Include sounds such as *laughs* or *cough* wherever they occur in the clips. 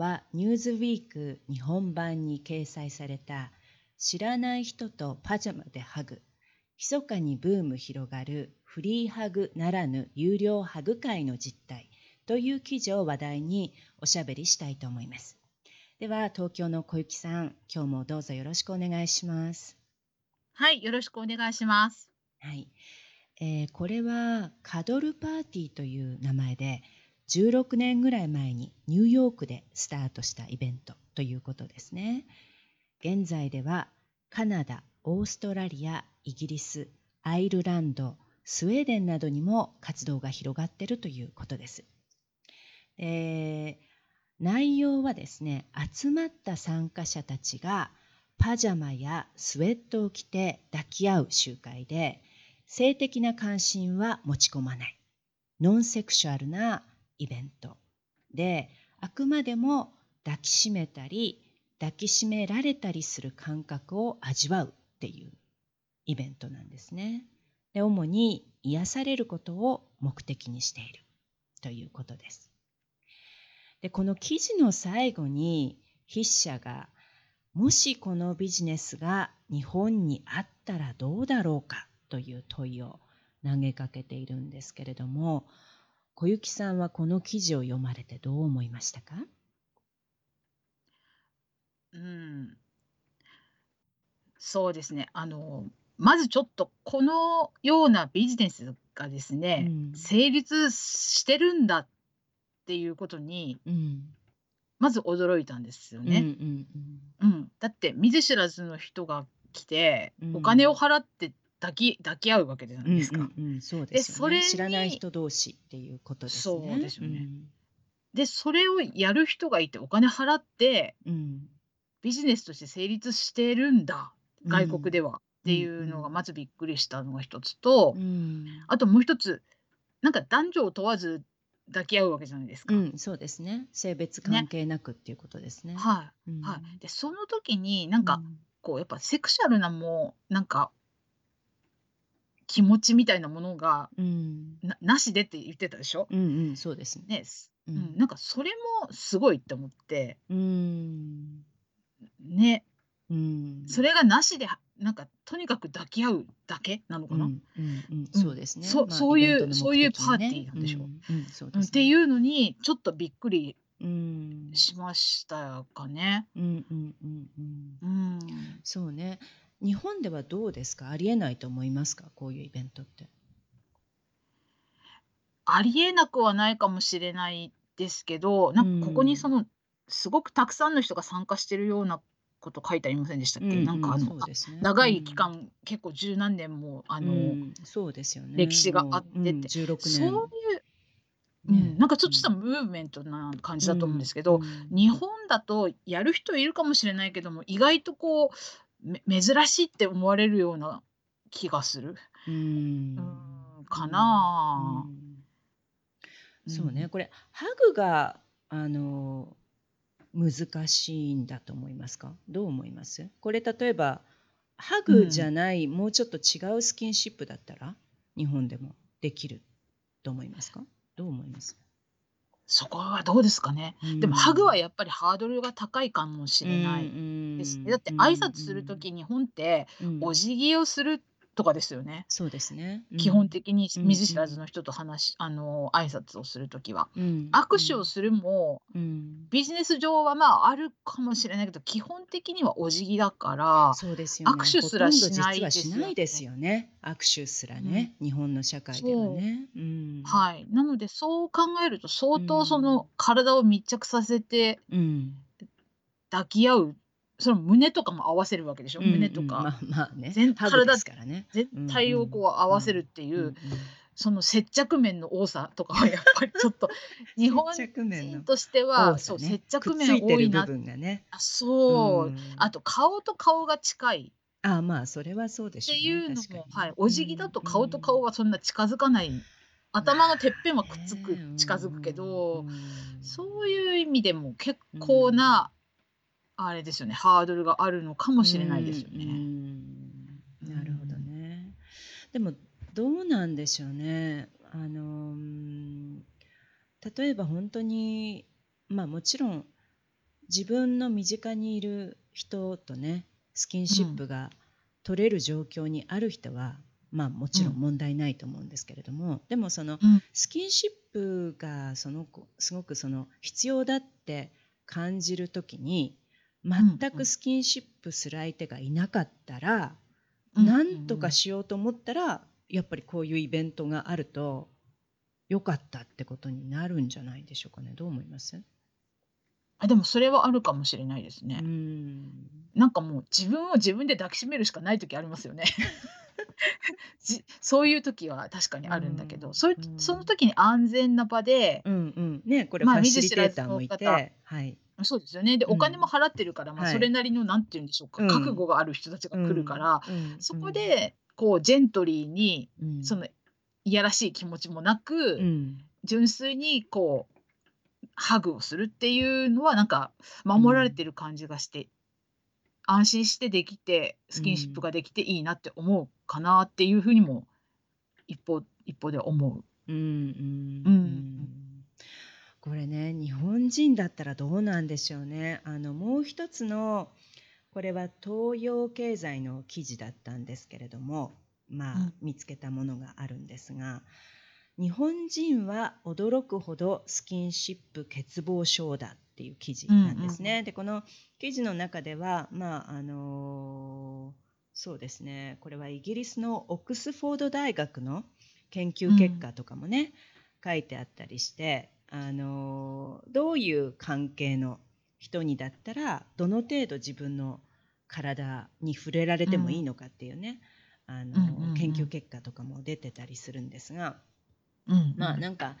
はニューズウィーク日本版に掲載された知らない人とパジャマでハグ密かにブーム広がるフリーハグならぬ有料ハグ会の実態という記事を話題におしゃべりしたいと思います。では東京の小雪さん、今日もどうぞよろしくお願いします。はい、よろしくお願いします。はい、えー、これはカドルパーティーという名前で16年ぐらい前にニューヨークでスタートしたイベントということですね。現在ではカナダ、オーストラリア、イギリス、アイルランド、スウェーデンなどにも活動が広がっているということです。えー、内容はですね、集まった参加者たちがパジャマやスウェットを着て抱き合う集会で、性的な関心は持ち込まない。ノンセクシュアルなイベントであくまでも抱きしめたり抱きしめられたりする感覚を味わうっていうイベントなんですね。で主に癒されることを目的にしているということです。でこの記事の最後に筆者がもしこのビジネスが日本にあったらどうだろうかという問いを投げかけているんですけれども小雪さんはこの記事を読まれてどう思いましたか？うん、そうですね。あの、まずちょっとこのようなビジネスがですね、うん、成立してるんだっていうことに、うん、まず驚いたんですよね。うん、うん、だって見ず知らずの人が来て、お金を払って抱き抱き合うわけじゃないですか。うんうんうん、そうですよね。知らない人同士っていうことですね。そうですよね。うん、でそれをやる人がいてお金払って、うん、ビジネスとして成立してるんだ外国では、っていうのがまずびっくりしたのが一つと、あともう一つなんか男女を問わず抱き合うわけじゃないですか。うん、そうですね。性別関係なくっていうことですね。ねはい、はい。でその時になんか、こうやっぱセクシャルなもなんか気持ちみたいなものが、うん、ななしでって言ってたでしょ？うんうん、そうですね。ね、うん、なんかそれもすごいって思って、うん、ね、うん、それがなしでなんかとにかく抱き合うだけなのかな？うんうんうん、そうですね。そそういう、ね、そういうパーティーなんでしょ？う。うんうんそうですね、っていうのにちょっとびっくりしましたかね。うんうんうんうん。うん、そうね。日本ではどうですか？ありえないと思いますか？こういうイベントって。ありえなくはないかもしれないですけど、なんかここにその、すごくたくさんの人が参加してるようなこと書いてありませんでしたっけ、うんなんかあの、ね、長い期間、うん、結構十何年もあの、うん、そうですよね。歴史があってて、うん、16年。そういう、うん、なんかちょっとしたムーブメントな感じだと思うんですけど、日本だとやる人いるかもしれないけども意外とこうめ珍しいって思われるような気がする。うん。かなそうね、これハグがあの難しいんだと思いますか？どう思います？これ例えばハグじゃない、もうちょっと違うスキンシップだったら日本でもできると思いますか？どう思います？そこはどうですかね。でもハグはやっぱりハードルが高いかもしれないですね。だって挨拶する時日本ってお辞儀をするとかですよね。そうですね。基本的に見ず知らずの人と話あの挨拶をする時は、うん握手をするもうんビジネス上はまああるかもしれないけど基本的にはお辞儀だからそうですよね。握手すらしないですよね。しないですよね。握手すらね、日本の社会ではね。うん。はい。なのでそう考えると相当その体を密着させてうん。抱き合うその胸とかも合わせるわけでしょ、胸とか、まあまあね。全体ですからね。全体をこう合わせるっていう、その接着面の多さとかは *laughs* やっぱりちょっと日本人としては、そう接着面多いな、ね、あそう、あと顔と顔が近い。あまあそれはそうでしょう、ね、っていうのも、はい、お辞儀だと顔と顔はそんな近づかない、頭のてっぺんはくっつく、近づくけど、そういう意味でも結構な、あれですよねハードルがあるのかもしれないですよね。なるほどね。でもどうなんでしょうね。あの例えば本当にまあもちろん自分の身近にいる人とねスキンシップが取れる状況にある人は、まあもちろん問題ないと思うんですけれども、でもそのスキンシップがそのすごくその必要だって感じる時に全くスキンシップする相手がいなかったら、何とかしようと思ったらやっぱりこういうイベントがあると良かったってことになるんじゃないでしょうかね。どう思います？あでもそれはあるかもしれないですね。ん。なんかもう自分を自分で抱きしめるしかない時ありますよね。*laughs* じそういう時は確かにあるんだけど、そういその時に安全な場で、うんうん。ねこれファシリテーターもいて、はい、そうですよね。で、お金も払ってるから、まあ、それなりの、なんて言うんでしょうか、覚悟がある人たちが来るから、そこで、こう、ジェントリーに、その、いやらしい気持ちもなく、純粋に、こう、ハグをするっていうのは、なんか、守られてる感じがして、安心してできて、スキンシップができていいなって思うかなっていうふうにも、一方、一方で思う。うん。うん。うんこれね日本人だったらどうなんでしょうね。あのもう一つのこれは東洋経済の記事だったんですけれどもまあ、うん、見つけたものがあるんですが日本人は驚くほどスキンシップ欠乏症だっていう記事なんですね。でこの記事の中ではまああのそうですね。これはイギリスのオックスフォード大学の研究結果とかもね、うん、書いてあったりしてあのどういう関係の人にだったらどの程度自分の体に触れられてもいいのかっていうね、うん、あの、うんうんうん、研究結果とかも出てたりするんですが、うんうん、まあなんか、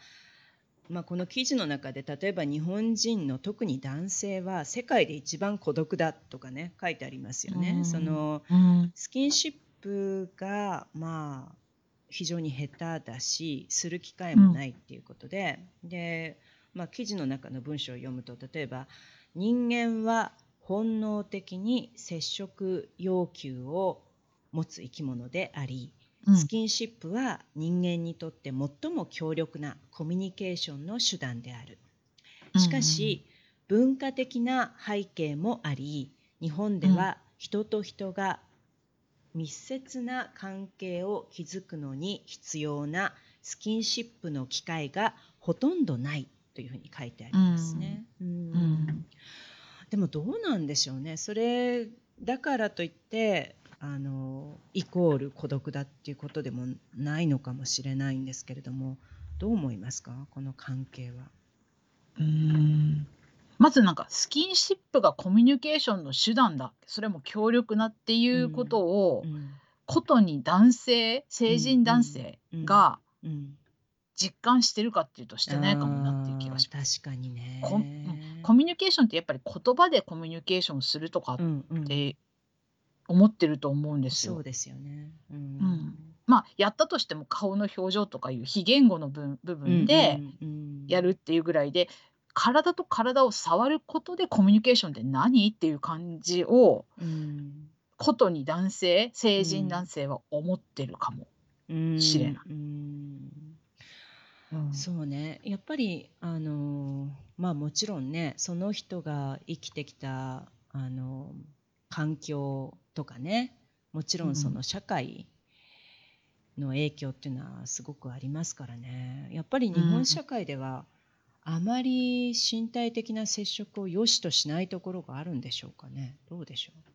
まあ、この記事の中で例えば日本人の特に男性は世界で一番孤独だとかね書いてありますよね。うん、そのスキンシップがまあ非常に下手だしする機会もないっていうことで、うん、で、まあ、記事の中の文章を読むと例えば人間は本能的に接触要求を持つ生き物であり、スキンシップは人間にとって最も強力なコミュニケーションの手段である。しかし、うん、文化的な背景もあり日本では人と人が密接な関係を築くのに必要なスキンシップの機会がほとんどないというふうに書いてありますね。うん、うん、でもどうなんでしょうね。それだからといってあのイコール孤独だっていうことでもないのかもしれないんですけれどもどう思いますか？この関係は。うんまずなんかスキンシップがコミュニケーションの手段だ。それも強力なっていうことを、うん。ことに男性成人男性が実感してるかっていうとしてないかもなっていう気がします。確かにね。ココミュニケーションってやっぱり言葉でコミュニケーションするとかって思ってると思うんですよ。そうですよね、うん、うん、まあやったとしても顔の表情とかいう非言語の部分でやるっていうぐらいで、体と体を触ることでコミュニケーションって何？っていう感じを、うん、ことに男性成人男性は思ってるかも。しれない。そうね。やっぱりあのまあもちろんねその人が生きてきたあの環境とかねもちろんその社会の影響っていうのはすごくありますからね。やっぱり日本社会では、あまり身体的な接触を良しとしないところがあるんでしょうかね。どうでしょう？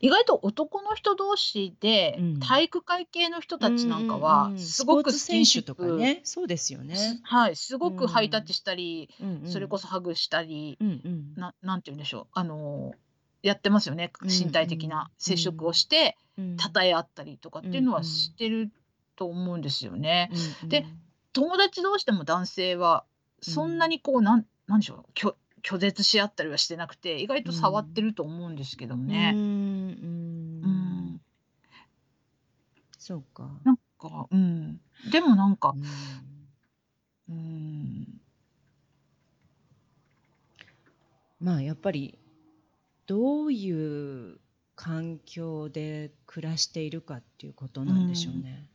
意外と男の人同士で、体育会系の人たちなんかは、すごくスキンシップ、ね、そうですよね。はい、すごくハイタッチしたり、うんうん、それこそハグしたり、うんうん、ななんて言うんでしょう、あのやってますよね。身体的な接触をして称え合ったりとかっていうのはしてると思うんですよね。で友達同士でも男性はそんなにこうなんなんでしょう拒拒絶し合ったりはしてなくて意外と触ってると思うんですけどね。うん、そうか。なんか、うん、でもなんか、うん、まあやっぱりどういう環境で暮らしているかっていうことなんでしょうね。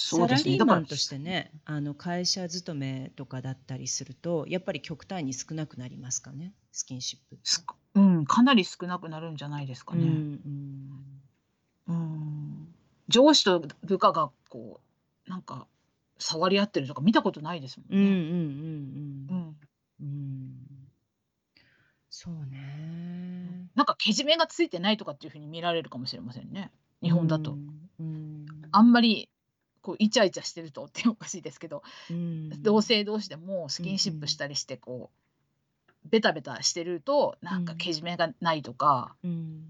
サラリーマンとしてね、あの会社勤めとかだったりすると、やっぱり極端に少なくなりますかね、スキンシップすうん、かなり少なくなるんじゃないですかうん、ね。うん。うん。上司と部下がこう、なんか触り合ってるとか見たことないですもうんうんうんうん。うん。うん。そうね。なんかけじめがついてないとかっていう風に見られるかもしれませんね、日本だと。うん。あんまりこうイチャイチャしてるとっておかしいですけど、うん、同性同士でもスキンシップしたりしてこう、ベタベタしてるとなんかけじめがないとか、うん、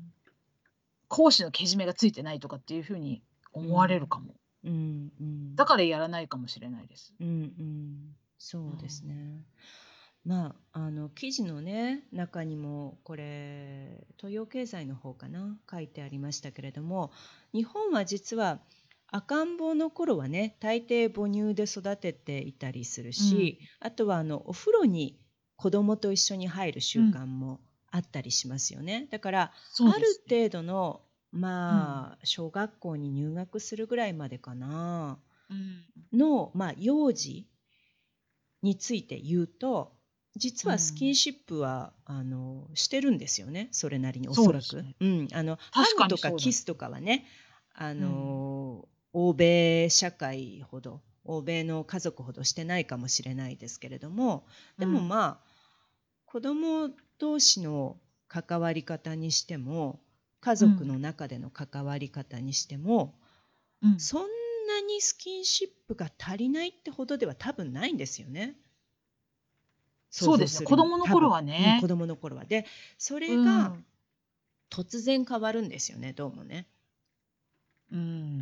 講師のけじめがついてないとかっていうふうに思われるかも、うん。うん、だからやらないかもしれないです。うんうん、そうですね、まあ、あの記事のね中にもこれ東洋経済の方かな書いてありましたけれども日本は実は赤ん坊の頃はね大抵母乳で育てていたりするし、うん、あとはあのお風呂に子供と一緒に入る習慣もあったりしますよね。だから、ある程度のまあ、小学校に入学するぐらいまでかな、うん、の、まあ、幼児について言うと実はスキンシップは、うん、あのしてるんですよねそれなりにおそらく。うね、うん、あのハグとかキスとかはねあの、欧米社会ほど欧米の家族ほどしてないかもしれないですけれどもでもまあ、子供同士の関わり方にしても家族の中での関わり方にしても、うん、そんなにスキンシップが足りないってほどでは多分ないんですよね。そうです子供の頃はね、うん、子供の頃は。でそれが突然変わるんですよねどうもね。うん。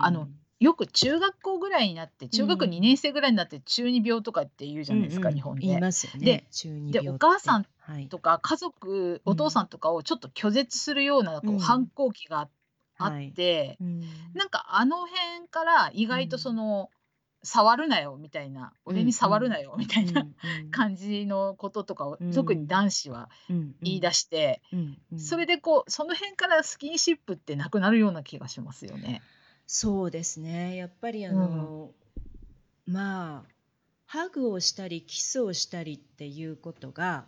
あの、よく中学校ぐらいになって、中学2年生ぐらいになって中二病とかって言うじゃないですか、日本言いますよで、中二で、お母さんとか家族、お父さんとかをちょっと拒絶するようなこう反抗期があって、なんかあの辺から意外とその、触るなよみたいな、俺に触るなよみたいな感じのこととかを、特に男子は言い出して、それでこうその辺からスキンシップってなくなるような気がしますよね。そうですね。やっぱりあの、まあハグをしたりキスをしたりっていうことが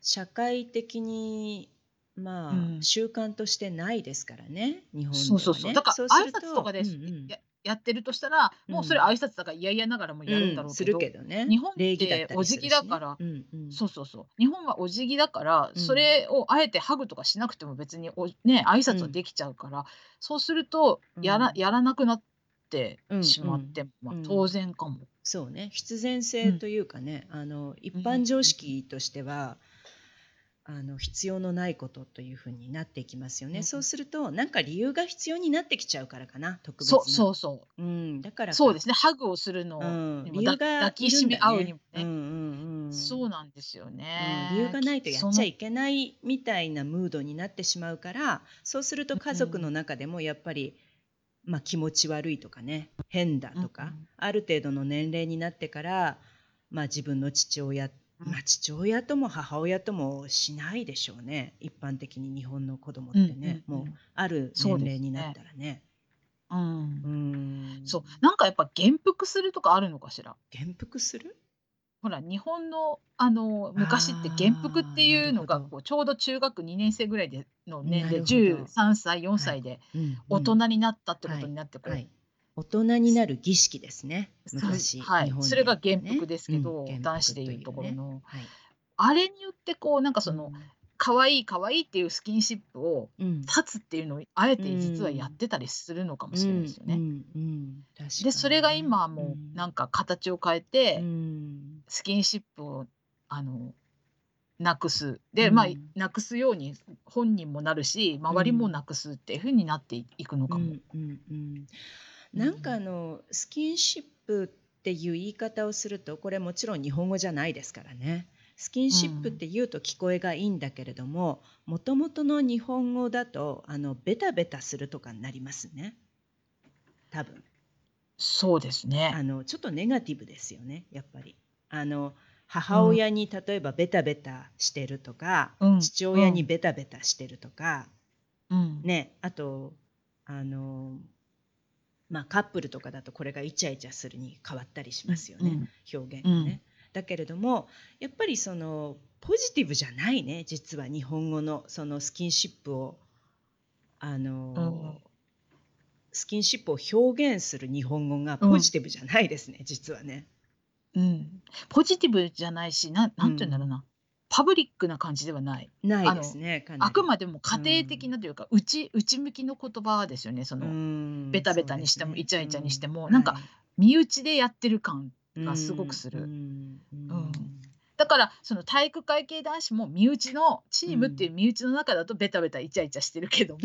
社会的にまあ、うん、習慣としてないですからね日本ではね。そうそうそう。だから挨拶とかで、うんうん、やってるとしたら、もうそれ挨拶だから嫌々ながらもやるんだろうけど、けどね、日本ってお辞儀だから、うんうん、そうそうそう。日本はお辞儀だから、それをあえてハグとかしなくても別におね挨拶はできちゃうから、そうするとやらやらなくなってしまって、まあ、当然かも。そうね。必然性というかね、あの一般常識としては、あの必要のないことというふうになっていきますよね、うん、そうするとなんか理由が必要になってきちゃうからかな特別な。そうそうそう、うん、だからそうですね。ハグをするの、うん、理由が抱きしめ合うにもね、うんうんうん、そうなんですよね、理由がないとやっちゃいけないみたいなムードになってしまうからそうすると家族の中でもやっぱり、まあ、気持ち悪いとかね変だとか、ある程度の年齢になってから、まあ、自分の父親まあ、父親とも母親ともしないでしょうね。一般的に日本の子供ってね、うんうんうん、もうある年齢になったらね。うん、うん。そう。なんかやっぱ元服するとかあるのかしら？元服する？ほら日本のあの昔って元服っていうのがこうちょうど中学2年生ぐらいでの年齢13歳4歳で大人になったってことになってこう、はい。はい大人になる儀式ですね。昔、はい、ね、それが元服ですけど、うん、男子でいうところの、はい、あれによってこうなんかその、うん、可愛い可愛いっていうスキンシップを立つっていうのをあえて実はやってたりするのかもしれないですよね。でそれが今はもうなんか形を変えて、スキンシップをあのなくす。で、まあなくすように本人もなるし周りもなくすっていうふうになっていくのかも。うん。うん。うんなんかあのスキンシップっていう言い方をするとこれもちろん日本語じゃないですからね。スキンシップって言うと聞こえがいいんだけれどももともとの日本語だとあのベタベタするとかになりますね。多分。そうですね。あのちょっとネガティブですよねやっぱり。あの母親に例えばベタベタしてるとか、うん、父親にベタベタしてるとか、うん、ねあとあのまあカップルとかだとこれがイチャイチャするに変わったりしますよね、うん、表現がね。だけれどもやっぱりそのポジティブじゃないね実は日本語のそのスキンシップをあの、スキンシップを表現する日本語がポジティブじゃないですね、実はね。うん。ポジティブじゃないし、ななんて言うんだろうな、パブリックな感じではない。ないですね、あくまでも家庭的なというか、内内向きの言葉ですよね。そのベタベタにしてもイチャイチャにしても、なんか身内でやってる感がすごくする。うん。だからその体育会系男子も身内のチームっていう身内の中だとベタベタイチャイチャしてるけども、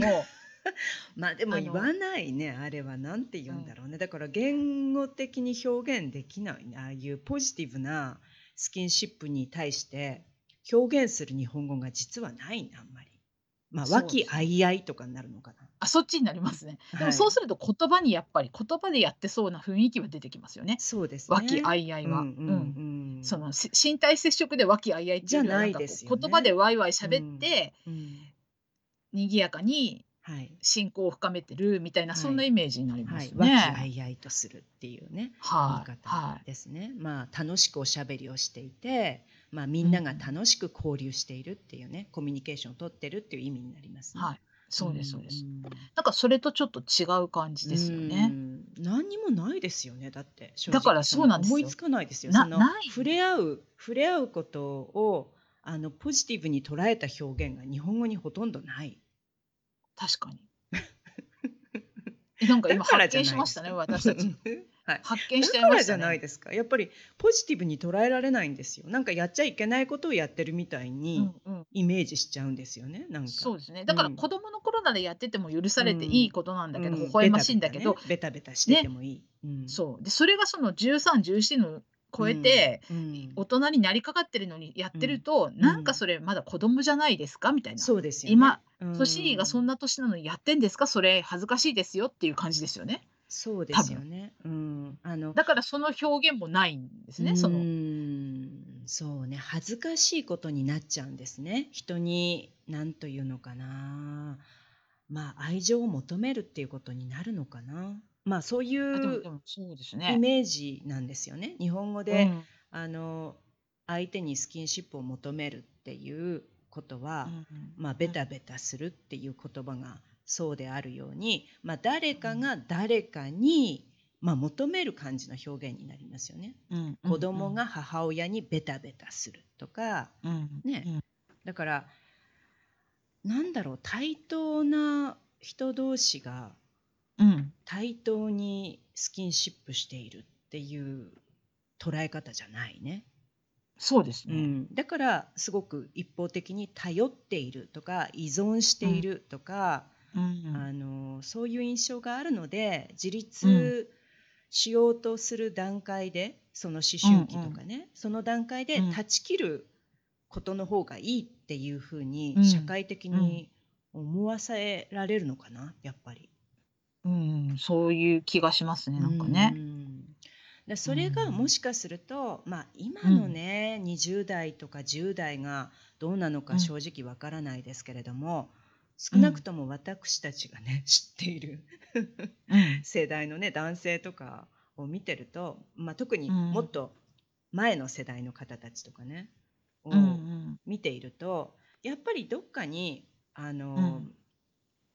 *laughs* まあでも言わないねあれは何て言うんだろうね、だから言語的に表現できないねああいうポジティブなスキンシップに対して表現する日本語が実はないねあんまり。まあ和気あいあいとかになるのかな。あそっちになりますね。でもそうすると言葉にやっぱり言葉でやってそうな雰囲気は出てきますよね。そうですね。和気あいあいは。うんうんその身体接触で和気あいあいっていうよりはなんかこう言葉でワイワイ喋って、賑やかに信仰を深めてるみたいな、そんなイメージになりますね。和気あいあいとするっていうね、はい、言い方ですね。まあ楽しくおしゃべりをしていて、まあみんなが楽しく交流しているっていうね、コミュニケーションを取ってるっていう意味になりますね。はい。そうですそうです。なんかそれとちょっと違う感じですよね。何にもないですよね。だってだからそうなんです思いつかないですよ。その触れ合う触れ合うことをあのポジティブに捉えた表現が日本語にほとんどない。確かに。なんか今発見しましたね、私たち。*laughs* はい、発見しちゃいました、ね、じゃないですか。やっぱりポジティブに捉えられないんですよ。なんかやっちゃいけないことをやってるみたいにイメージしちゃうんですよね。なんかそうですね。だから子供の頃ならやってても許されていいことなんだけど、うん、微笑ましいんだけど、ベタベタしててもいい。ねうん、そうでそれがその13、14の超えて、大人になりかかってるのにやってると、なんかそれまだ子供じゃないですか？みたいな。そうですよね。今、年がそんな年なのにやってんですか？それ恥ずかしいですよっていう感じですよね。そうですよね。うん、あのだからその表現もないんですね。そのそうね恥ずかしいことになっちゃうんですね。人に何というのかな。まあ愛情を求めるっていうことになるのかな。まあそういうイメージなんですよね。日本語で、うん、あの相手にスキンシップを求めるっていうことは、うんうん、まあベタベタするっていう言葉がそうであるように、まあ、誰かが誰かに、まあ、求める感じの表現になりますよね。うん、子供が母親にベタベタするとか、うん、ね、うん、だからなんだろう対等な人同士が対等にスキンシップしているっていう捉え方じゃないね。そうですね、うん、だからすごく一方的に頼っているとか依存しているとか、うん、あのそういう印象があるので自立しようとする段階でその思春期とかんうん、その段階で断ち切ることの方がいいっていうふうに社会的に思わせられるのかなやっぱり。うん、そういう気がしますね、なんかね。でそれがもしかすると、まあ、今のね、20代とか10代がどうなのか正直わからないですけれども、少なくとも私たちがね *laughs* 知っている世代のね男性とかを見てると、まあ、特にもっと前の世代の方たちとかねを見ているとやっぱりどっかにあの、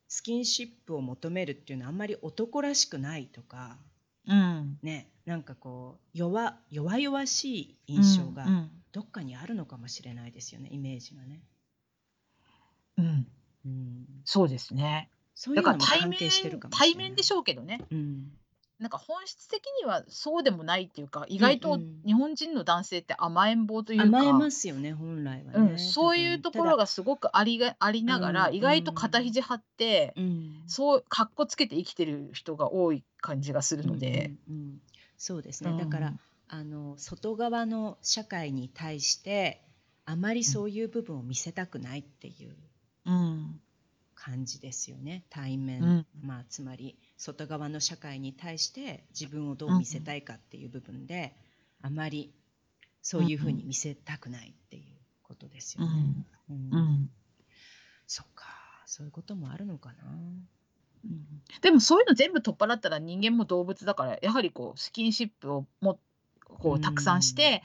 スキンシップを求めるっていうのはあんまり男らしくないとか、うん、ねなんかこう弱弱々しい印象がどっかにあるのかもしれないですよね、イメージがね。うん、うん、そうですね。そういうのも関係してるかもしれない。対面でしょうけどね。うん、なんか本質的にはそうでもないっていうか、意外と日本人の男性って甘えん坊という甘えますよね、本来はうん、そういうところがすごくありがありながら、意外と肩肘張って、うん、そうかっこつけて生きてる人が多い感じがするので。うんうんうん、そうですね、だからあの外側の社会に対してあまりそういう部分を見せたくないっていう感じですよね。対面、うん、まあ、つまり外側の社会に対して自分をどう見せたいかっていう部分で、あまりそういうふうに見せたくないっていうことですよね。うん、うん、そうか。そういうこともあるのかな。うん、でもそういうの全部取っ払ったら人間も動物だからやはりこうスキンシップをもこうたくさんして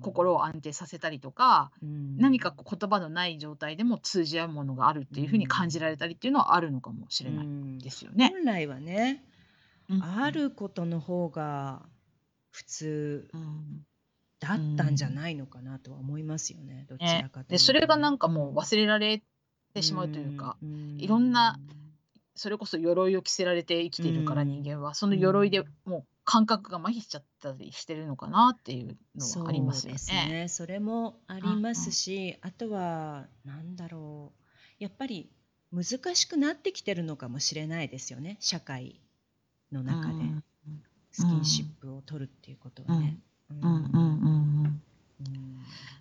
心を安定させたりとか、何か言葉のない状態でも通じ合うものがあるっていうふうに感じられたりっていうのはあるのかもしれないですよね。本来はね、あることの方が普通だったんじゃないのかなとは思いますよね。どちらかとでそれがなんかもう忘れられてしまうというか、いろんなそれこそ鎧を着せられて生きているから人間はその鎧でもう感覚が麻痺しちゃったりしてるのかなっていうのはありますよね。そうですね。それもありますし、あとはなんだろう。やっぱり難しくなってきてるのかもしれないですよね。社会の中でスキンシップを取るっていうことはね。うんうんうんうん。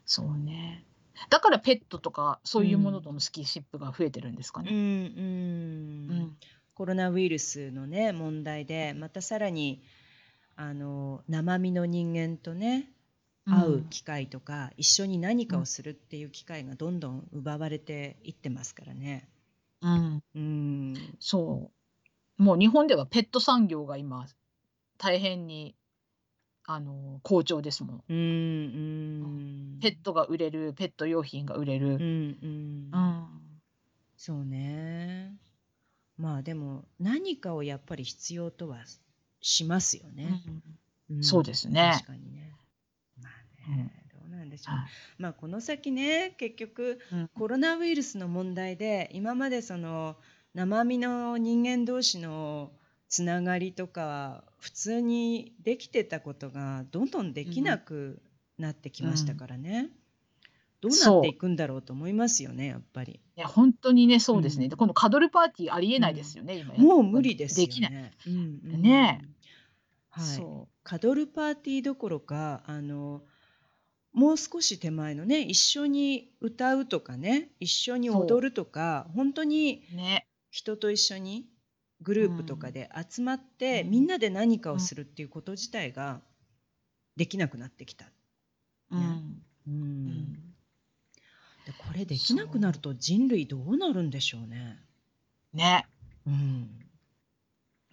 そうね。だからペットとかそういうものとのスキンシップが増えてるんですかね。うん、うん、うん、コロナウイルスのね問題でまたさらにあの生身の人間とね会う機会とか、一緒に何かをするっていう機会がどんどん奪われていってますからね。うん、うん、そう。もう日本ではペット産業が今大変にあの好調ですもん。うん、うん、ペットが売れるペット用品が売れる。うんうん、うん、そうね。まあでも何かをやっぱり必要とはしますよね。うん、そうですね。確かにね。まあね、どうなんでしょう。まあこの先ね、結局、コロナウイルスの問題で今までその生身の人間同士のつながりとか普通にできてたことがどんどんできなくなってきましたからね。どうなっていくんだろうと思いますよね、やっぱり。いや、本当にね、そうですね。で、今度カドルパーティーありえないですよね、今もう無理ですよできない。ね。うんうんねはい。そう。カドルパーティーどころか、あの、もう少し手前のね、一緒に歌うとかね、一緒に踊るとか、本当にね。人と一緒にグループとかで集まって、みんなで何かをするっていうこと自体ができなくなってきた。うね。ん。うん。でこれできなくなると人類どうなるんでしょうね。ね。うん。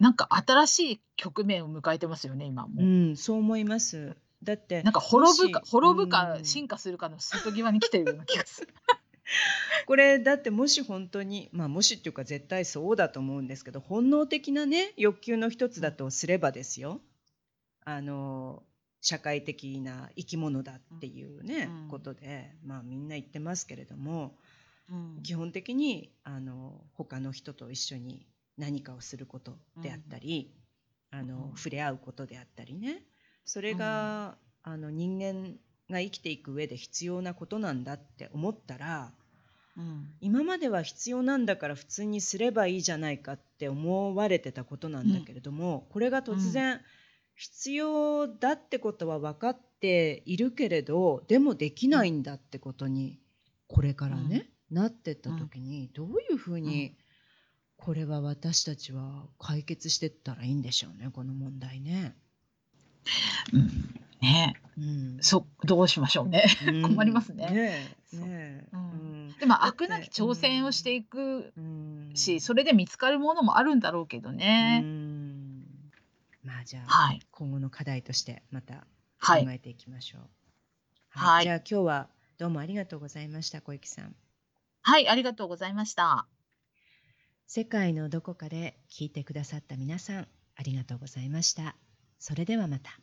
なんか新しい局面を迎えてますよね、今も。うん、そう思います。だってなんか滅ぶか滅ぶか進化するかの瀬戸際に来てるような気がする。*laughs* これだってもし本当にまあもしっていうか絶対そうだと思うんですけど本能的なね欲求の一つだとすればですよあの社会的な生き物だっていうね、うん、ことで、まあ、みんな言ってますけれども、うん、基本的にあの他の人と一緒に何かをすることであったり、うん、あの触れ合うことであったりね。それが、あの人間が生きていく上で必要なことなんだって思ったら、今までは必要なんだから普通にすればいいじゃないかって思われてたことなんだけれども、これが突然、必要だってことは分かっているけれどでもできないんだってことにこれからね、うん、なってった時にどういうふうにこれは私たちは解決してったらいいんでしょうねこの問題ね。うん、ね、うん、そどうしましょうね、困りますね。ねねうん、でも飽くなき挑戦をしていくし、それで見つかるものもあるんだろうけどね。うん。まあじゃあ、はい、今後の課題としてまた考えていきましょう。はい、はい、じゃあ今日はどうもありがとうございました小雪さん。はい、ありがとうございました。世界のどこかで聞いてくださった皆さん、ありがとうございました。それではまた。